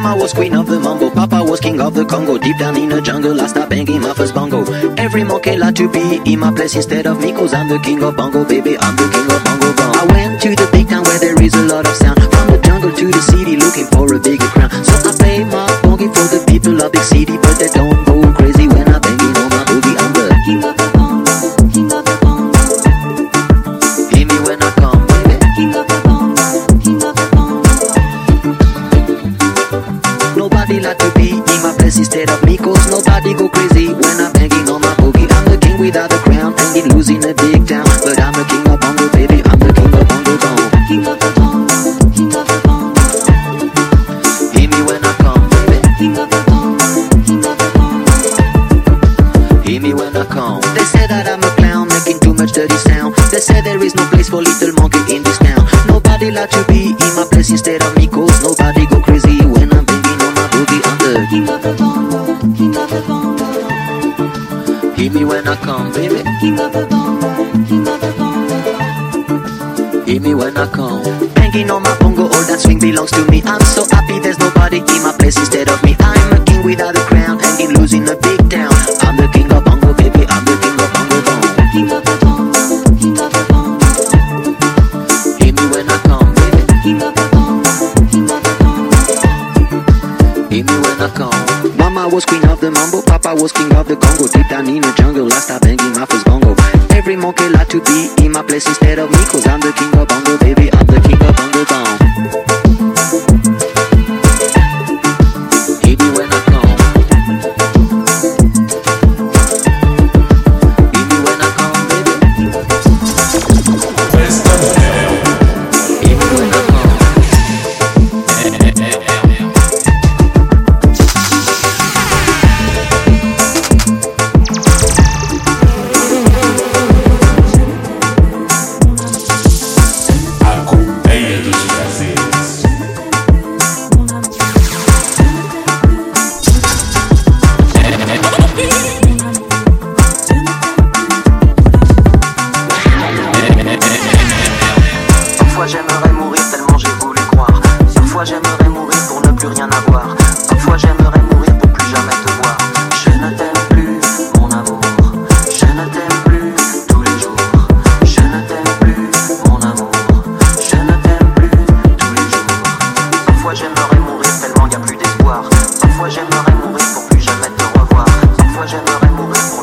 Mama was queen of the mambo, Papa was king of the Congo. Deep down in the jungle, I start banging my first bongo. Every monkey like to be in my place instead of me, cause I'm the king of bongo, baby. I'm the king of bongo bong. I went to the big town where there is a lot of sound. From the jungle to the city, looking for a bigger crown. So I play my boogie for the people of big city, but they don't cause nobody go crazy when I'm banging on my boogie. I'm the king without the crown, hanging loose in a big town, but I'm the king of bongo, baby. I'm the king of bongo bong. King of the bongo, king of the bongo, Hear me when I come, baby. king of the bongo, king of the bongo. Hear me when I come. They say that I'm a clown, making too much dirty sound. They say there is no place for little monkey in this town. Nobody like to be in my place instead of me, cause nobody go crazy when I'm King of the bongo, king of the bongo, Hear me when I come, baby. king of the bongo, king of the bongo. Hear me when I come. Banging on my bongo, all that swing belongs to me. I'm so happy there's nobody in my place instead of me. Me when I come. Mama was queen of the mambo, Papa was king of the Congo. Deep down in the jungle, I start banging my first bongo. Every monkey like to be in my place instead of me, cause I'm the king of bongo, baby. I'm the king of remourir.